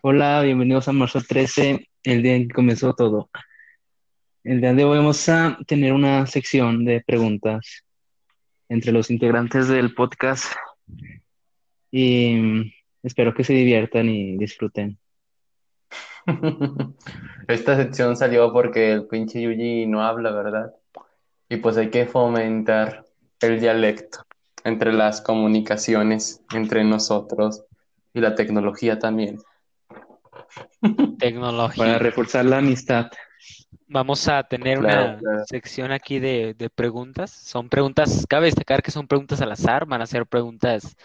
Hola, bienvenidos a marzo 13, el día en que comenzó todo. El día de hoy vamos a tener una sección de preguntas entre los integrantes del podcast y mm, espero que se diviertan y disfruten. Esta sección salió porque el pinche Yuji no habla, ¿verdad? Y pues hay que fomentar el dialecto entre las comunicaciones entre nosotros y la tecnología también. Tecnología. Para reforzar la amistad. Vamos a tener Claro, una claro. sección aquí de, de preguntas. Son preguntas, cabe destacar que son preguntas al azar, van a ser preguntas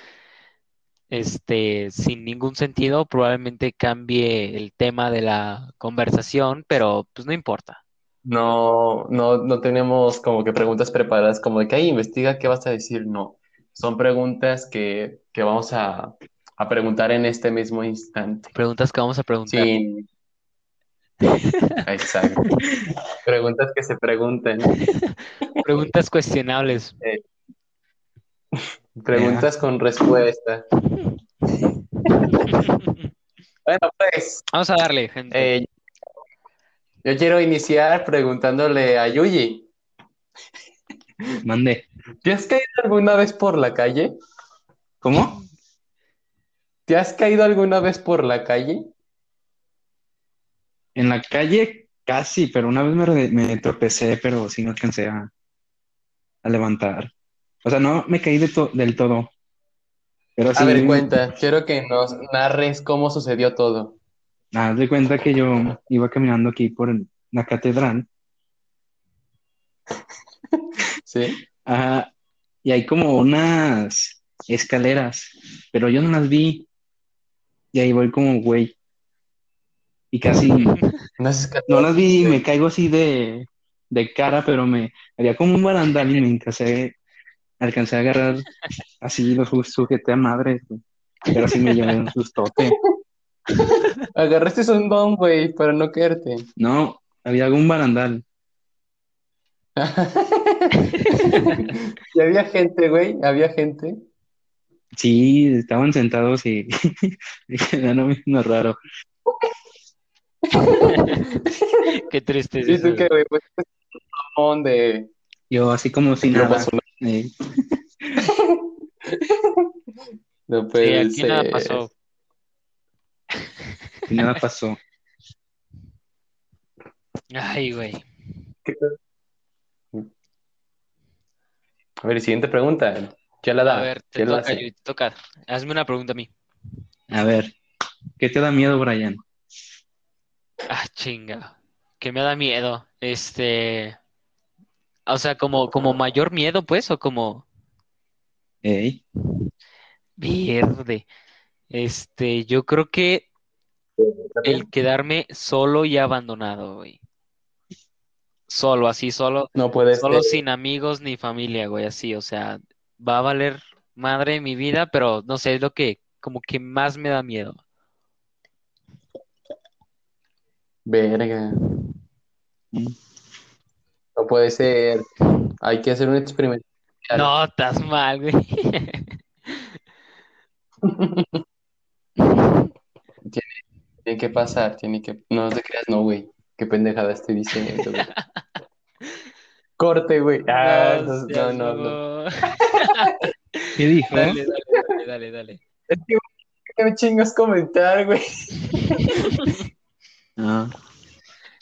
este, sin ningún sentido. Probablemente cambie el tema de la conversación, pero pues no importa. No, no, no tenemos como que preguntas preparadas, como de que ahí investiga qué vas a decir. No, son preguntas que, que vamos a, a preguntar en este mismo instante. Preguntas que vamos a preguntar. Sin... Exacto. Preguntas que se pregunten. Preguntas cuestionables. Preguntas con respuesta. Bueno, pues, Vamos a darle, gente. eh, yo quiero iniciar preguntándole a Yuji, Mande. ¿te has caído alguna vez por la calle? ¿Cómo? ¿Te has caído alguna vez por la calle? En la calle casi, pero una vez me, tropecé, pero sí no alcancé a, a levantar. O sea, no me caí de to- del todo. Pero A ver, cuenta, quiero que nos narres cómo sucedió todo. haz de cuenta que yo iba caminando aquí por la catedral. ¿Sí? Ajá, y hay como unas escaleras, pero yo no las vi. Y ahí voy como güey. Y casi No las vi y me caigo así de, de cara, pero me había como un barandal y me alcancé, alcancé a agarrar así, lo su- sujeté a madre. güey. Pero sí me llevé un sustote. Agarraste un don, güey, para no caerte. No, había algún barandal. Y había gente, güey, había gente. Sí, estaban sentados y dije, no, no, no, raro. Qué triste. Pues mamón de... Yo así como si No nada. pasó eh, No Sí, puede aquí nada ser. pasó. y nada pasó. Ay, güey. A ver, siguiente pregunta. Ya la da. A ver, te ¿Quién toca? Yui, te toca. Hazme una pregunta a mí. A ver, ¿qué te da miedo, Brian? Ah, chinga. Que me da miedo. Este. O sea, como, como mayor miedo, pues, o como Ey, verde. Este, yo creo que el quedarme solo y abandonado, güey. Solo, así, solo, No puede solo ser. sin amigos ni familia, güey, así, o sea, va a valer madre mi vida, pero no sé, es lo que como que más me da miedo. Verga. No puede ser. Hay que hacer un experimento. No, estás mal, güey. Tiene que pasar, tiene que. No te creas, no, güey. Qué pendejada estoy diciendo, güey. Corte, güey. Ah, no, no, no. ¿Qué dijo? Dale, dale, dale, dale, Es que, ¿qué me chingas comentar, güey? Ah,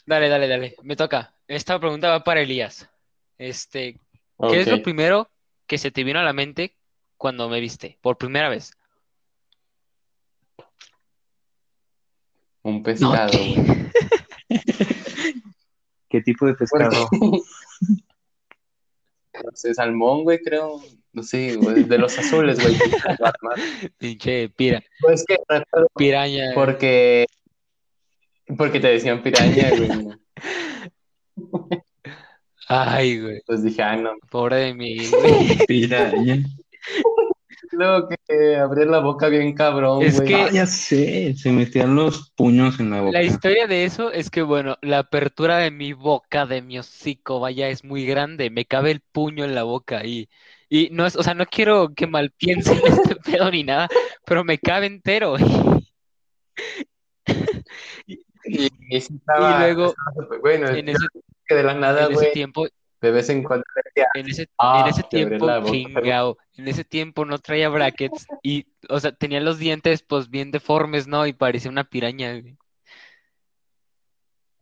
dale. Dale, dale, dale. Me toca. Esta pregunta va para Elías. Este, ¿qué es lo primero que se te vino a la mente cuando me viste por primera vez? Un pescado. ¿qué tipo de pescado? No sé, salmón, güey, creo. No sé, güey. De los azules, güey. Pinche pira, Pues que recuerdo piraña. porque. Porque te decían piraña, güey. Ay, güey. Pues dije, ah, no. Pobre de mí, güey. Piraña. Luego que abrir la boca bien cabrón, Es güey. que- Ah, ya sé, se metían los puños en la boca. La historia de eso es que, bueno, la apertura de mi boca, de mi hocico, vaya, es muy grande. Me cabe el puño en la boca y, y no es, o sea, no quiero que mal piensen este pedo ni nada, pero me cabe entero. Y, y sí estaba- luego, estaba- bueno, en ese, que de la nada, en ese güey, tiempo, de vez en cuando decía, en ese, Ah, en ese tiempo, chingao, en ese tiempo no traía brackets y, o sea, tenía los dientes pues bien deformes, ¿no? Y parecía una piraña, güey.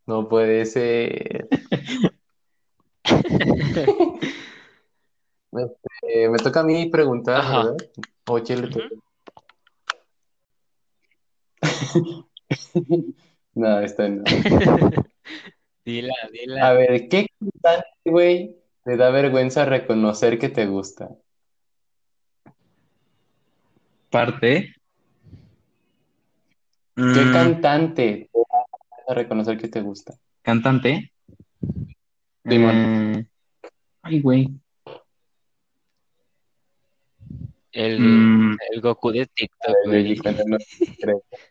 no puede ser. Este, me toca a mí preguntar, Ajá. ¿verdad? O Chile te- No, esta no. Dila, A dila. ver, ¿qué cantante, güey, te da vergüenza reconocer que te gusta? Parte. ¿Qué Mm, cantante te da vergüenza reconocer que te gusta? cantante. Eh, ay, güey. El, Mm, el Goku de TikTok, güey.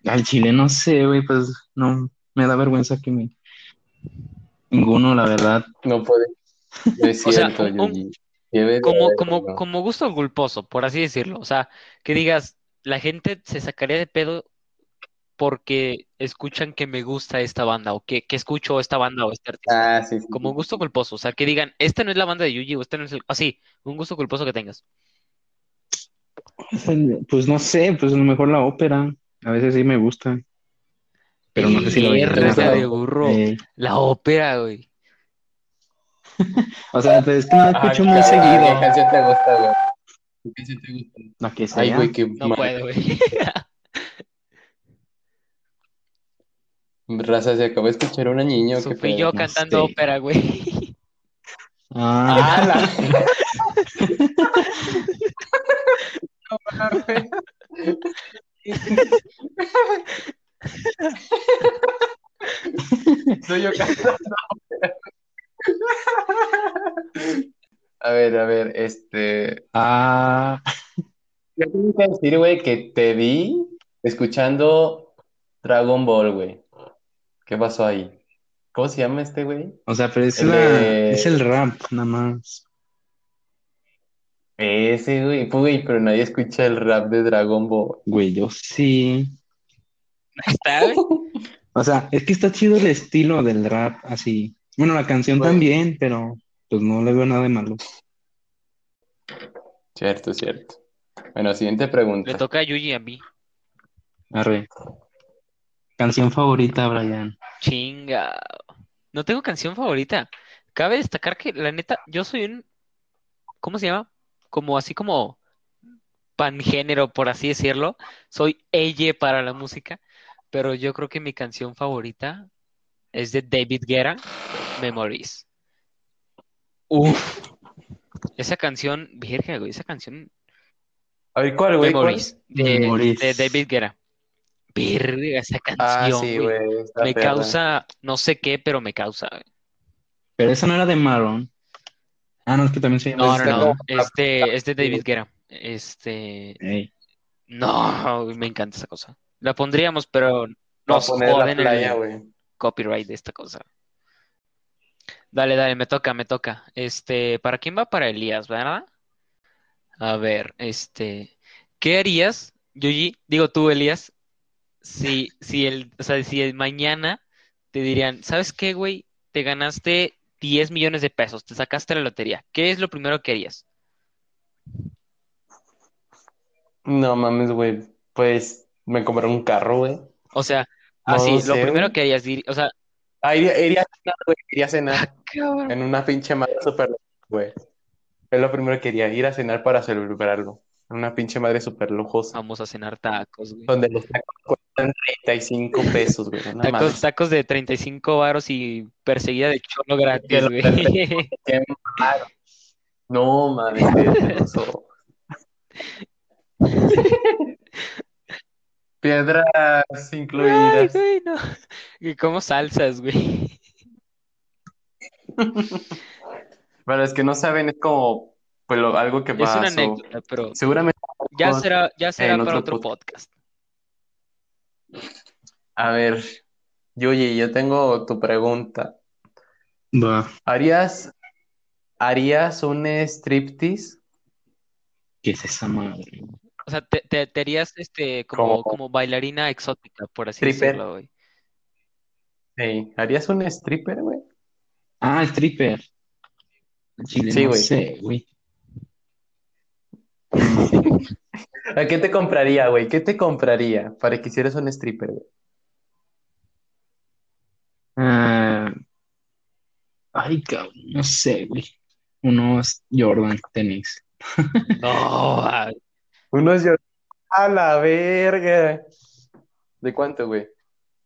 Al chile no sé, güey, pues no, me da vergüenza que me... Ninguno, la verdad. No puede. Es O sea, cierto, un- un- Como, como, como gusto culposo, por así decirlo. O sea, que digas, la gente se sacaría de pedo porque escuchan que me gusta esta banda o que, que escucho esta banda o este artista. Ah, sí, sí. Como gusto culposo, o sea, que digan, esta no es la banda de Yuji o este no es el... Así, un gusto culposo que tengas. Pues no sé, pues a lo mejor la ópera. A veces sí me gusta. Pero no sé si de burro. Eh, La ópera, güey. o sea, pues es que no la Ah, escucho muy cabrón, ¿Qué seguido. canción te gusta, güey? ¿Qué canción te gusta? La que Ay, sea. güey, qué No mal. puedo, güey. Raza, se acabó de escuchar una niña. ¿o qué Fui pedo? yo cantando ópera, güey. Ah, Ah, la-. Soy yo cantando. A ver, a ver, este. ah, Yo tengo que decir, güey, que te vi escuchando Dragon Ball, güey. ¿Qué pasó ahí? ¿Cómo se llama este, güey? o sea, pero es, El la, de- es el rap, nada más. Ese, güey, Pues, güey, pero nadie escucha el rap de Dragon Ball. Güey, yo sí. Está, güey. O sea, es que está chido el estilo del rap, así. Bueno, la canción también, pero pues no le veo nada de malo. Cierto, cierto. Bueno, siguiente pregunta. Le toca a Yuji a mí. Arre. Canción favorita, Brian. Chinga. No tengo canción favorita. Cabe destacar que, la neta, yo soy un. ¿Cómo se llama? Como así como pangénero, por así decirlo. Soy elle para la música. Pero yo creo que mi canción favorita es de David Guerra, Memories. Uf. Esa canción, virgen, güey, esa canción. A ver, ¿cuál, güey? ¿Cuál? Memories, de, Memories. de David Guerra. Virga, esa Ah, canción, sí, güey. Me perra. causa, no sé qué, pero me causa. güey. Pero esa no era de Maroon. Ah, no, es que también se llama No, Pues no. Este, es de David Guerra. Este, no, me encanta esa cosa. La pondríamos, pero nos joden playa, el copyright de esta cosa. Dale, dale, me toca, me toca. Este, ¿para quién va? Para Elías, ¿verdad? A ver, este, ¿qué harías, Yuji? Digo tú, Elías, si, si el, o sea, si el mañana te dirían, ¿sabes qué, güey? Te ganaste 10 millones de pesos, te sacaste la lotería. ¿Qué es lo primero que harías? No mames, güey. Pues me compré un carro, güey. O sea, No así, lo sé, primero güey. que harías, o sea, Ah, iría, iría a cenar, güey. Iría a cenar cabrón. en una pinche madre super güey. Es lo primero que quería, ir a cenar para celebrarlo. Una pinche madre super lujosa. Vamos a cenar tacos, güey. Donde los tacos cuestan 35 pesos, güey. No Tacos, tacos de 35 varos y perseguida de cholo gratis, güey. Qué malo. No mames. Piedras Ay, incluidas. güey, no. Y como salsas, güey. Para los que no saben, es como pues, lo- algo que Es una pasó. anécdota, pero Seguramente, ya será, ya será para otro otro podcast. a ver, Yuyi, yo tengo tu pregunta. Va. ¿Harías, harías un striptease? ¿Qué es esa madre? O sea, te, te, te harías este como, Como- como bailarina exótica, por así Stripper. decirlo, güey. Sí. ¿Harías un stripper, güey? Ah, stripper. Chile, Sí, no güey. sé, güey. ¿A qué te compraría, güey? ¿Qué te compraría para que hicieras un stripper, güey? Ah, ay, cabrón, no sé, güey. Unos Jordan tenis. No, ah, Unos Jordan. A la verga. ¿De cuánto, güey?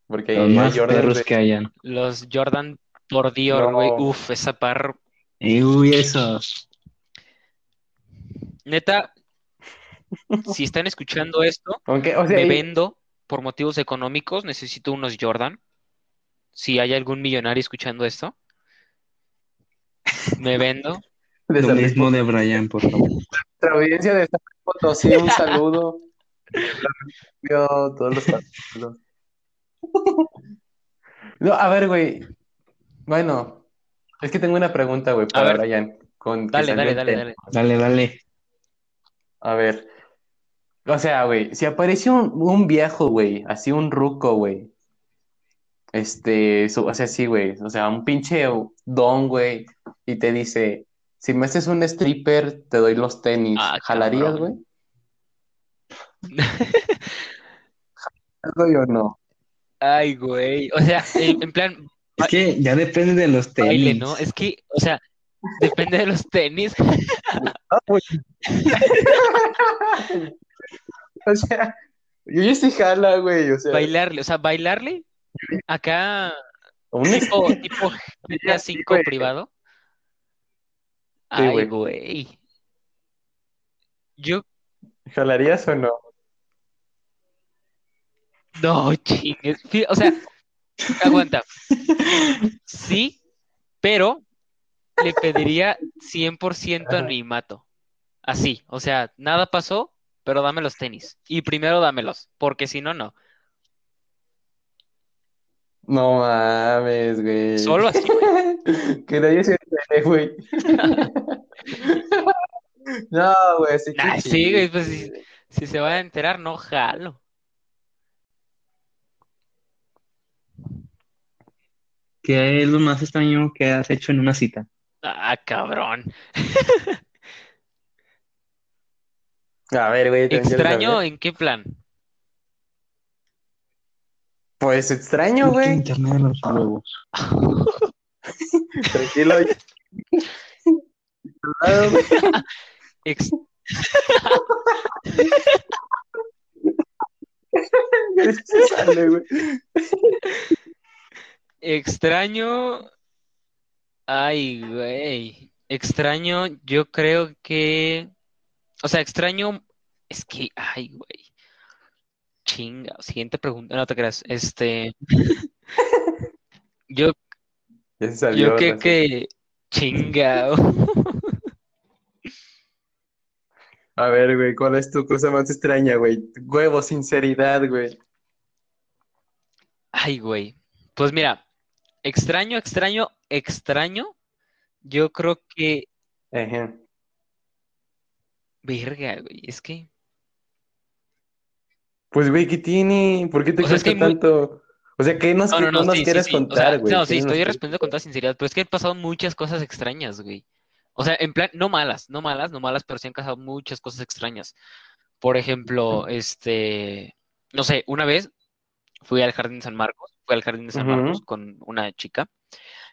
Porque Los hay más Jordans perros de- que hayan. los Jordan por Dior, No. güey. Uf, esa par. Eh, uy, esos. Neta, si están escuchando esto, Aunque, o sea, me y- vendo por motivos económicos, necesito unos Jordan. Si hay algún millonario escuchando esto, me vendo. de Lo mismo de Brian, por favor. Nuestra audiencia de San Potosí, un saludo. Yo, todos los saludos. No, a ver, güey. Bueno, es que tengo una pregunta, güey, para. Brian. Con Dale, dale, dale, dale. Dale, dale. A ver. O sea, güey, si apareció un, un viejo, güey, así un ruco, güey. Este, su- o sea, sí, güey. O sea, un pinche don, güey. Y te dice, si me haces un stripper, te doy los tenis. Ah, ¿Jalarías, güey? ¿Algo o no? Ay, güey. O sea, en, en plan, Es que ya depende de los baile, tenis. ¿no? Es que, o sea, depende de los tenis. O sea, yo ya sí jala, güey. O sea, Bailarle, o sea, bailarle acá, un tipo, tipo GTA Sí, 5 güey. privado. Sí, Ay, güey. Yo, ¿jalarías o no? no, chingues. O sea, aguanta. Sí, pero le pediría 100% Ajá. anonimato. Así, o sea, nada pasó, pero dame los tenis. Y primero dámelos, porque si no, no. No mames, güey. Solo así, Que nadie se entere, güey. No, güey, sí Nah, sí. güey, pues. Si se va a enterar, no jalo. ¿Qué es lo más extraño que has hecho en una cita? Ah, cabrón. A ver, güey, ¿Extraño saber? en qué plan? Pues extraño, güey. internet de los huevos. Tranquilo. Ex- Se sale, güey. extraño. Ay, güey. Extraño, yo creo que. O sea, extraño. Es que. Ay, güey. Chinga. Siguiente pregunta. No te creas. Este. Yo, salió. yo creo que. Chinga. A ver, güey, ¿cuál es tu cosa más extraña, güey? Huevo, sinceridad, güey. Ay, güey. Pues mira, extraño, extraño, extraño. Yo creo que. Ejé. Verga, güey. Es que. Pues, güey, ¿qué tiene? ¿Por qué te O sea, es cuesta que muy- tanto? O sea, ¿qué nos, No, no, no, nos sí, sí, quieres sí. Contar, güey? no, ¿Qué sí, estoy quieres- respondiendo con toda sinceridad, pero es que han pasado muchas cosas extrañas, güey. O sea, en plan, no malas, no malas, no malas, pero sí han pasado muchas cosas extrañas. Por ejemplo, este, no sé, una vez fui al Jardín de San Marcos, fui al Jardín de San. Marcos con una chica.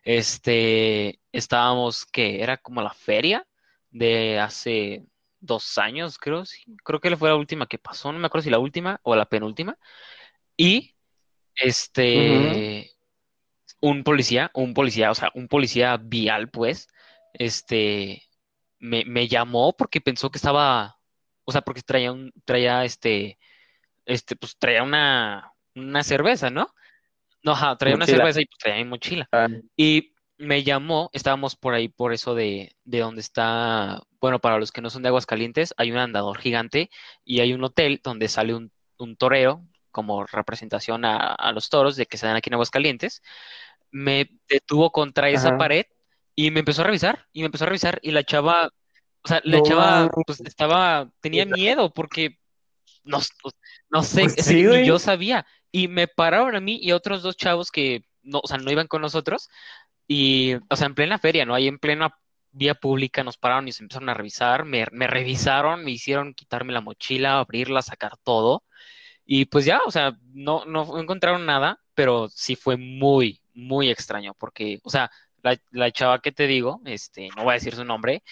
Este, estábamos, que era como la feria de hace dos años, creo, sí. Creo que fue la última que pasó, no me acuerdo si la última o la penúltima. Y este, un policía, un policía, o sea, un policía vial, pues, este, me, me llamó porque pensó que estaba, o sea, porque traía un, traía este, este, pues traía una, una cerveza, ¿no? No, ajá, traía una cerveza y pues traía mi mochila. Ah, Y me llamó, estábamos por ahí, por eso de, de donde está, bueno, para los que no son de Aguascalientes, hay un andador gigante y hay un hotel donde sale un, un torero como representación a, a los toros de que se dan aquí en Aguascalientes. Me detuvo contra esa pared y me empezó a revisar, y me empezó a revisar, y la chava, o sea, la No chava, pues estaba, tenía miedo porque no, no sé, Pues sí, yo sabía. Y me pararon a mí y a otros dos chavos que no, o sea, no iban con nosotros. Y, o sea, en plena feria, ¿no? Ahí en plena vía pública nos pararon y se empezaron a revisar, me, me revisaron, me hicieron quitarme la mochila, abrirla, sacar todo. Y pues ya, o sea, no, no encontraron nada, pero sí fue muy, muy extraño, porque, o sea, la, la chava que te digo, este, no voy a decir su nombre,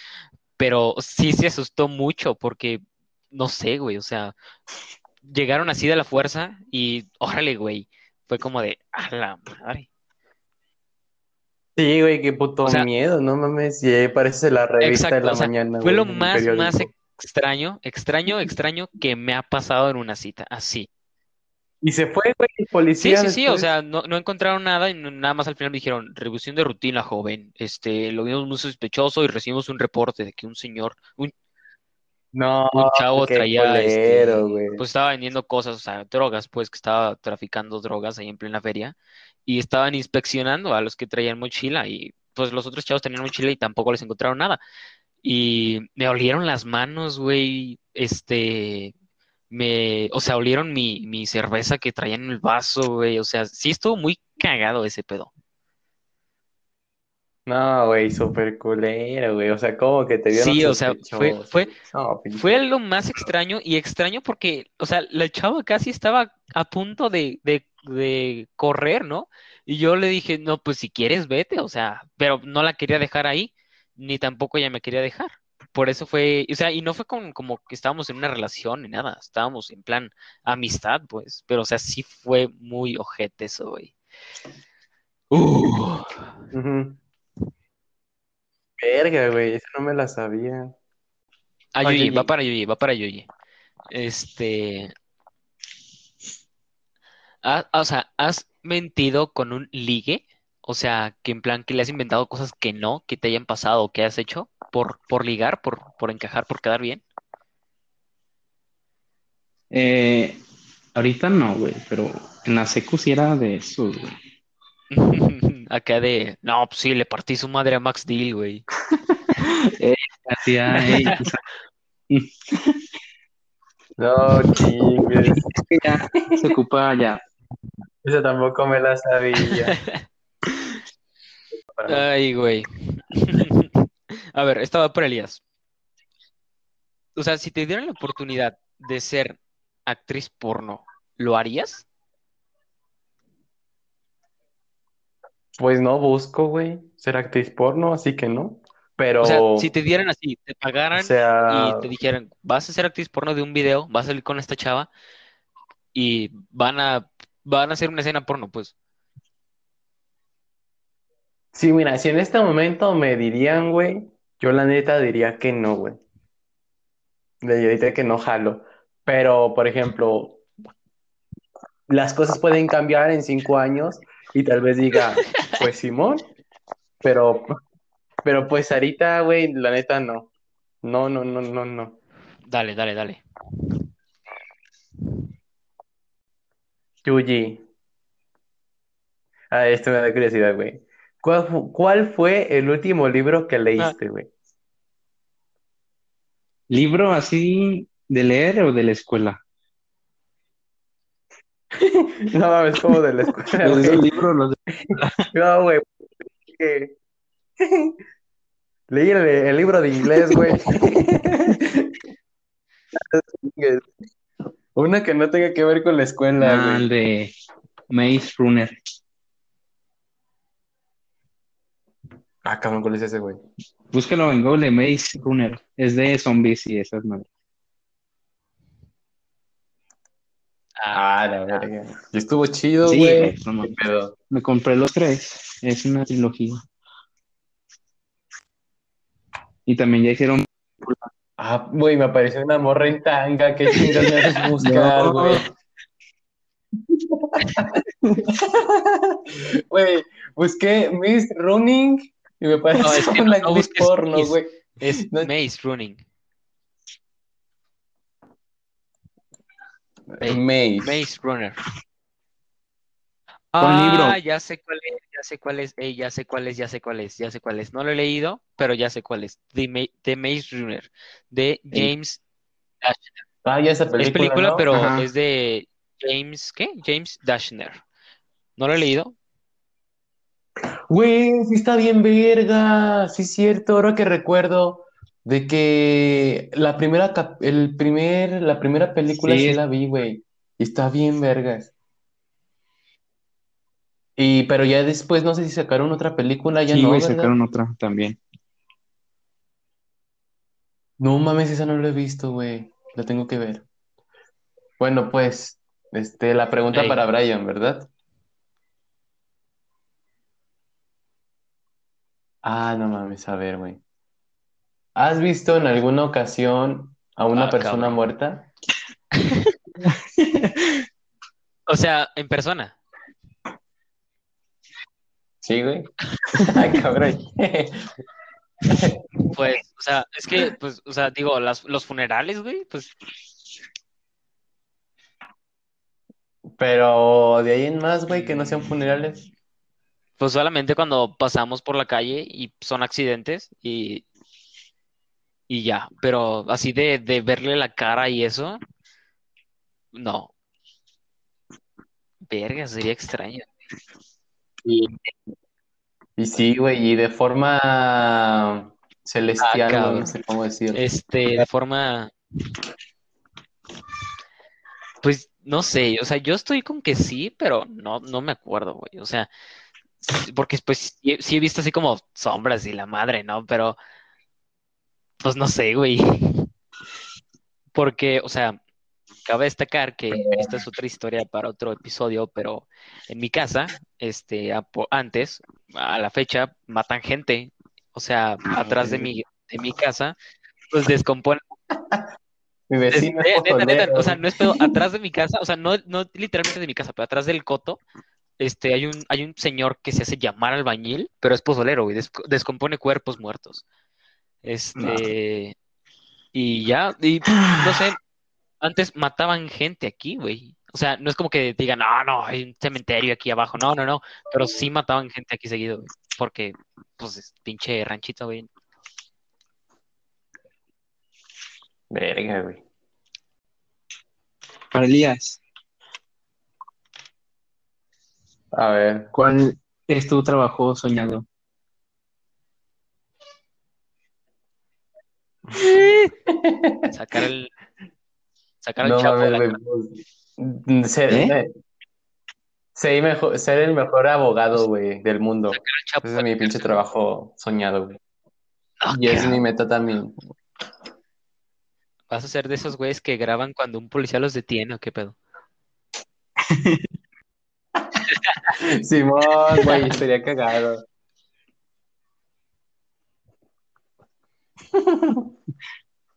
pero sí se asustó mucho, porque, no sé, güey, o sea, llegaron así de la fuerza y, órale, güey, fue como de, a la madre. Sí, güey, qué puto O sea- miedo, no mames, ya parece la revista de la o sea, mañana, fue lo güey, más, extraño, extraño, extraño que me ha pasado en una cita, así. Y se fue, güey, el Sí, policía sí, sí, o después. sea, no, no encontraron nada y nada más al final me dijeron, revisión de rutina, joven. Este, lo vimos muy sospechoso y recibimos un reporte de que un señor, un, No, un chavo traía, este, pues estaba vendiendo cosas, o sea, drogas, pues que estaba traficando drogas ahí en plena feria y estaban inspeccionando a los que traían mochila y pues los otros chavos tenían mochila y tampoco les encontraron nada. Y me olieron las manos, güey, este, me, o sea, olieron mi, mi cerveza que traía en el vaso, güey, o sea, sí estuvo muy cagado ese pedo. No, güey, súper culero, güey. O sea, como que te vieron Sí, o sea, fue, fue. No, pinche- fue lo más extraño y extraño porque, o sea, la chava casi estaba a punto de, de, de correr, ¿no? Y yo le dije, no, pues si quieres, vete, o sea, pero no la quería dejar ahí, ni tampoco ella me quería dejar. Por eso fue, o sea, y no fue con, como que estábamos en una relación ni nada, estábamos en plan amistad, pues, pero, o sea, sí fue muy ojete eso, güey. Uh. Verga, güey, eso no me la sabía. A Ah, Yuyi. va para Yuyi, va para Yuyi. Este, ha- o sea, ¿has mentido con un ligue? O sea, que en plan que le has inventado cosas que no, que te hayan pasado que has hecho por, por ligar, por, por encajar, por quedar bien. Eh, ahorita no, güey, pero en la secu sí era de eso, güey. Acá de, no, pues sí, le partí su madre a Max Deal, güey. Hacía, ey, o sea, No, chingues. es que ya se ocupa ya. Eso tampoco me la sabía. Ay, güey. A ver, esta va para Elías. O sea, si te dieran la oportunidad de ser actriz porno, ¿lo harías? Pues no busco, güey, ser actriz porno, así que no. Pero, O sea, si te dieran así, te o pagaran sea, y te dijeran, vas a ser actriz porno de un video, vas a salir con esta chava y van a, van a hacer una escena porno, pues. sí, mira, si en este momento me dirían, güey, yo la neta diría que no, güey. Le diría que no jalo. Pero, por ejemplo, las cosas pueden cambiar en cinco años y tal vez diga, pues Simón, pero, pero pues ahorita, güey, la neta no. No, no, no, no, no. Dale, dale, dale. Yuji. Ah, esto me da curiosidad, güey. ¿Cuál, fu- cuál fue el último libro que leíste, güey? ¿Libro así de leer o de la escuela? No mames, como de la escuela, Los güey. libros, los de- No, güey. Leí el, el libro de inglés, güey. Una que no tenga que ver con la escuela, Ah, güey. el de Maze Runner. Ah, cabrón, ¿cuál es ese, güey? Búscalo en Google, Maze Runner. Es de zombies y esas madres. Ah, la verga. Y estuvo chido, Sí, güey. no mames. ¿Qué pedo? Me compré los tres. Es una trilogía. Y también ya hicieron. Ah, güey, me apareció una morra en tanga. ¿Qué chingas me haces buscar, No. güey? Güey, busqué Miss Running y me No, pareció es que no, una no busques porno, güey. Es No. Maze Running. Maze. Maze Runner. Ah, libro. ya sé cuál es, ya sé cuál es, ey, ya sé cuál es, ya sé cuál es, ya sé cuál es. No lo he leído, pero ya sé cuál es. The, Ma- The Maze Runner, de. James Dashner. Ah, ya esa película, Es película, ¿no? pero Ajá. es de James, ¿qué? James Dashner. No lo he leído, Güey, sí está bien verga, sí es cierto, ahora que recuerdo de que la primera, el primer, la primera película Sí, la vi, güey, y está bien vergas. Y, pero ya después, no sé si sacaron otra película, ya Sí, no, ¿verdad? sacaron otra también. No mames, esa no la he visto, güey, la tengo que ver. Bueno, pues, este, la pregunta para Brian, ¿verdad? Ah, no mames, a ver, güey. ¿Has visto en alguna ocasión a una Ah, persona cabrón. muerta? O sea, en persona. Sí, güey. Ay, cabrón. Pues, o sea, es que, pues, o sea, digo, las, los funerales, güey, pues, Pero de ahí en más, güey, que no sean funerales. pues solamente cuando pasamos por la calle y son accidentes y, y ya. Pero así de, de verle la cara y eso, no. Verga, sería extraño. Y, y sí, güey, y de forma celestial, no sé cómo decirlo. Este, de forma. Pues no sé, o sea, yo estoy con que sí, pero no, no me acuerdo, güey. O sea, porque pues sí, sí he visto así como sombras y la madre, ¿no? Pero, pues no sé, güey. Porque, o sea, cabe destacar que esta es otra historia para otro episodio, pero en mi casa, este, a- antes, a la fecha, matan gente. O sea, atrás de mi, de mi casa, pues descomponen Mi vecino es neta, neta, o sea, no es pedo, atrás de mi casa, o sea, no, no literalmente de mi casa, pero atrás del coto, este, hay un, hay un señor que se hace llamar albañil, pero es pozolero, des- descompone cuerpos muertos. Este, y ya, y no sé, antes mataban gente aquí, güey. O sea, no es como que digan, no, no, hay un cementerio aquí abajo, no, no, no, pero sí mataban gente aquí seguido, güey, porque, pues, es pinche ranchito, güey. Verga, güey. Para Elías, A ver, ¿cuál es tu trabajo soñado? Sacar el, sacar al no chapo pues, ser, ¿Eh? ser mejor- ser el mejor abogado, güey, del mundo. sacar al chapo Ese es mi pinche trabajo soñado, güey. Ah, Y es mi meta también. ¿Vas a ser de esos güeyes que graban cuando un policía los detiene o qué pedo? Simón, güey, estaría cagado.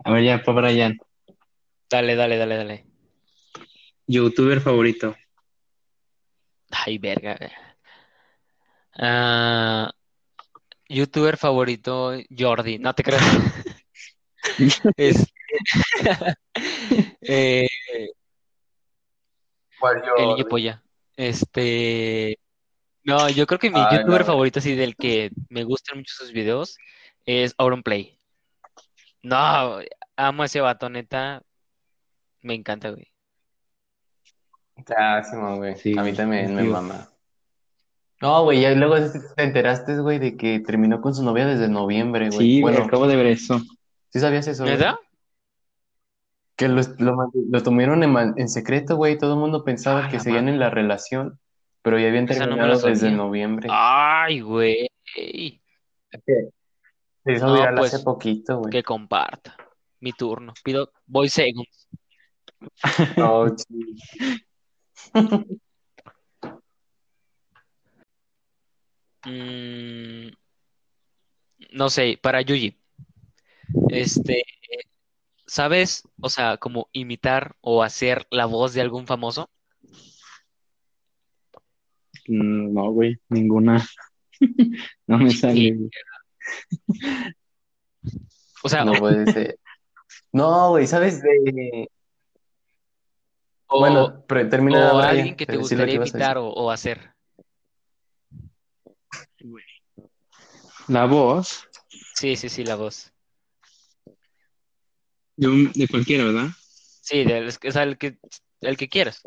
A ver, ya, para Brian. Dale, dale, dale, dale. ¿Youtuber favorito? Ay, verga. Ah, youtuber favorito, Jordi. No te creas. Es eh, ¿Cuál el niño polla. Este. No, yo creo que mi Ay, youtuber no. favorito, así del que me gustan mucho sus videos, es Auronplay. No, amo a ese vato, neta. Me encanta, güey. Simón, güey. Sí, A mí también me tío. mama. No, güey, y luego te enteraste, güey, de que terminó con su novia desde noviembre, güey. Sí, güey, Bueno, acabo de ver eso. ¿sí sabías eso, güey? ¿Neta? Que lo, lo, lo tuvieron en, en secreto, güey. Todo el mundo pensaba Ah, que seguían madre. en la relación, pero ya habían no terminado desde noviembre. Ay, güey. Hizo No, pues, hace poquito, güey. Que comparta. Mi turno. Pido voy seconds. Oh. Mm, no sé, para Yuji. Este, ¿sabes? O sea, como imitar o hacer la voz de algún famoso. Mm, No, güey, ninguna. No me sale. O sea, No puede ser. No, güey, ¿sabes de...? O, Bueno, pero termina o Brian, alguien que te de que gustaría imitar decir. o, o hacer. La voz Sí, sí, sí, la voz. de, un- de cualquiera, ¿verdad? Sí, del- o sea, el que, el que quieras.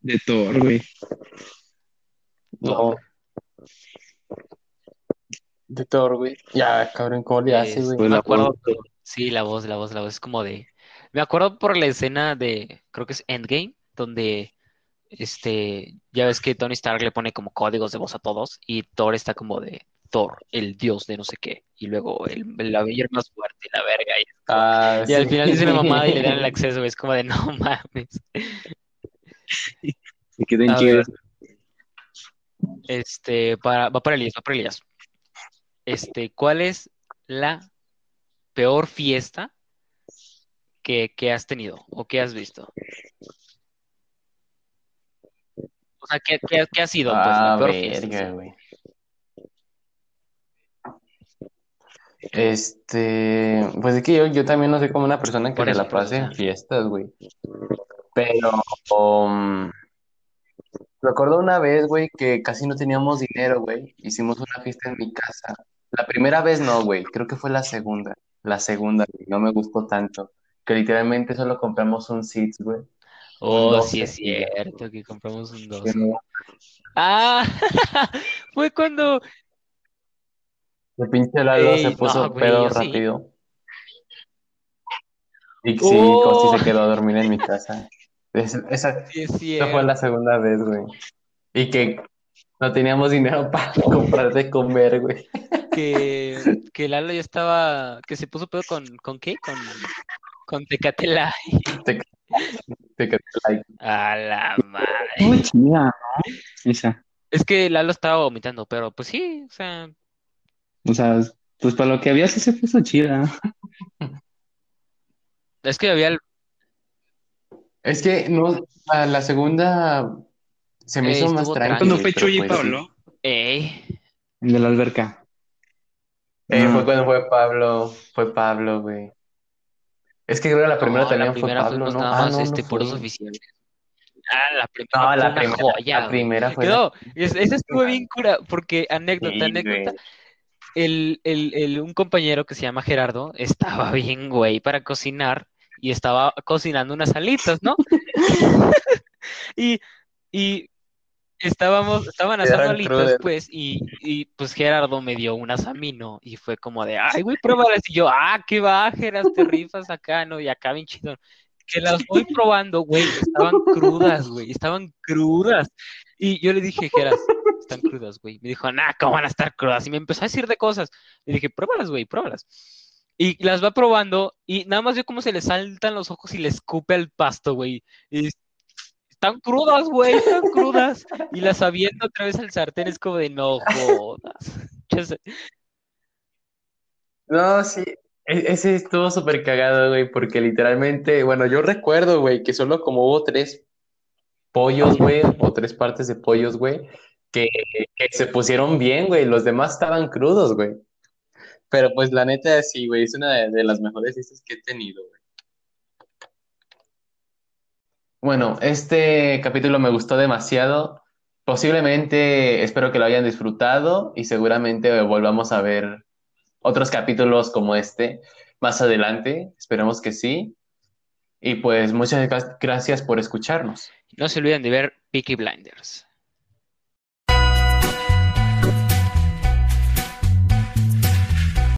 De Thor, güey. Thor. De Thor, güey. Ya, cabrón, ¿cómo le hace, güey? Pues me la acuerdo, voz de- sí, la voz, la voz, la voz es como de, me acuerdo por la escena de, creo que es Endgame, donde, este, ya ves que Tony Stark le pone como códigos de voz a todos y Thor está como de Thor, el dios de no sé qué, y luego el, el Avenger más fuerte, la verga, y, Ah, y al final dice una mamada y le dan el acceso, es como de no mames. Se quedó en A chingas. ver. Este, para, va para Elías, va para Elías. Este, ¿cuál es la peor fiesta que, que has tenido o que has visto? O sea, ¿qué, qué, qué ha sido, pues, la Ah, fiesta? verga, güey. Este, pues es que yo, yo también no soy como una persona que se la pase en fiestas, güey. Pero, um, recuerdo una vez, güey, que casi no teníamos dinero, güey. Hicimos una fiesta en mi casa. La primera vez no, güey, creo que fue la segunda. La segunda, güey, no me gustó tanto. Que literalmente solo compramos un Seeds, güey. Oh, sí 12 es cierto que compramos un 2. Que no- Ah, fue cuando El pinche Lalo Ey, se no, puso güey, pedo yo sí. rápido. Y sí, Oh. Costi se quedó a dormir en mi casa. Es- esa, sí es esa cierto. fue la segunda vez, güey. Y que no teníamos dinero para comprar de comer, güey. que, que Lalo ya estaba, que se puso pedo con, ¿con qué? Con, con Tecate Light. Te, te quedé like. A la madre. Muy chida, ¿no? Esa. Es que Lalo estaba vomitando, pero pues sí, o sea, O sea, pues para lo que había sí se puso chida. es que había, el- Es que no, a la segunda se me Eh, hizo más estuvo tranqui. tranqui. ¿Cuándo fue Chuy y pues. Pablo? ey, El de la alberca. Eh, fue cuando fue Pablo, fue Pablo, güey. Es que creo que la primera no, también la fue primera Pablo, fuimos ¿no? nada Ah, más, no, no este, puros fue. oficiales. Ah, la primera No, fue la una primera, joya, la primera fue la- No, es- esa estuvo bien cura, porque anécdota, Sí, anécdota, güey. el, el, el- un compañero que se llama Gerardo estaba bien, güey, para cocinar y estaba cocinando unas alitas, ¿no? y, y estábamos, estaban asando alitas, pues, y, y pues Gerardo me dio unas a mí, ¿no? Y fue como de, ay, güey, pruébalas. Y yo, ah, qué va, Geras, te rifas acá, ¿no? Y acá bien chido. Que las voy probando, güey, estaban crudas, güey, estaban crudas. Y yo le dije, Geras, están crudas, güey. Me dijo, nah, ¿cómo van a estar crudas? Y me empezó a decir de cosas. Le dije, pruébalas, güey, pruébalas. Y las va probando y nada más veo cómo se le saltan los ojos y le escupe al pasto, güey. Y están crudas, güey, están crudas. Y las avienta otra vez al sartén, es como de no jodas. No, sí, e- ese estuvo súper cagado, güey, porque literalmente, bueno, yo recuerdo, güey, que solo como hubo tres pollos, güey, o tres partes de pollos, güey, que, se pusieron bien, güey, los demás estaban crudos, güey. Pero pues la neta, sí, güey, es una de, las mejores fiestas que he tenido, güey. Bueno, este capítulo me gustó demasiado. Posiblemente espero que lo hayan disfrutado y seguramente volvamos a ver otros capítulos como este más adelante. Esperemos que sí. Y pues muchas gra- gracias por escucharnos. No se olviden de ver Peaky Blinders.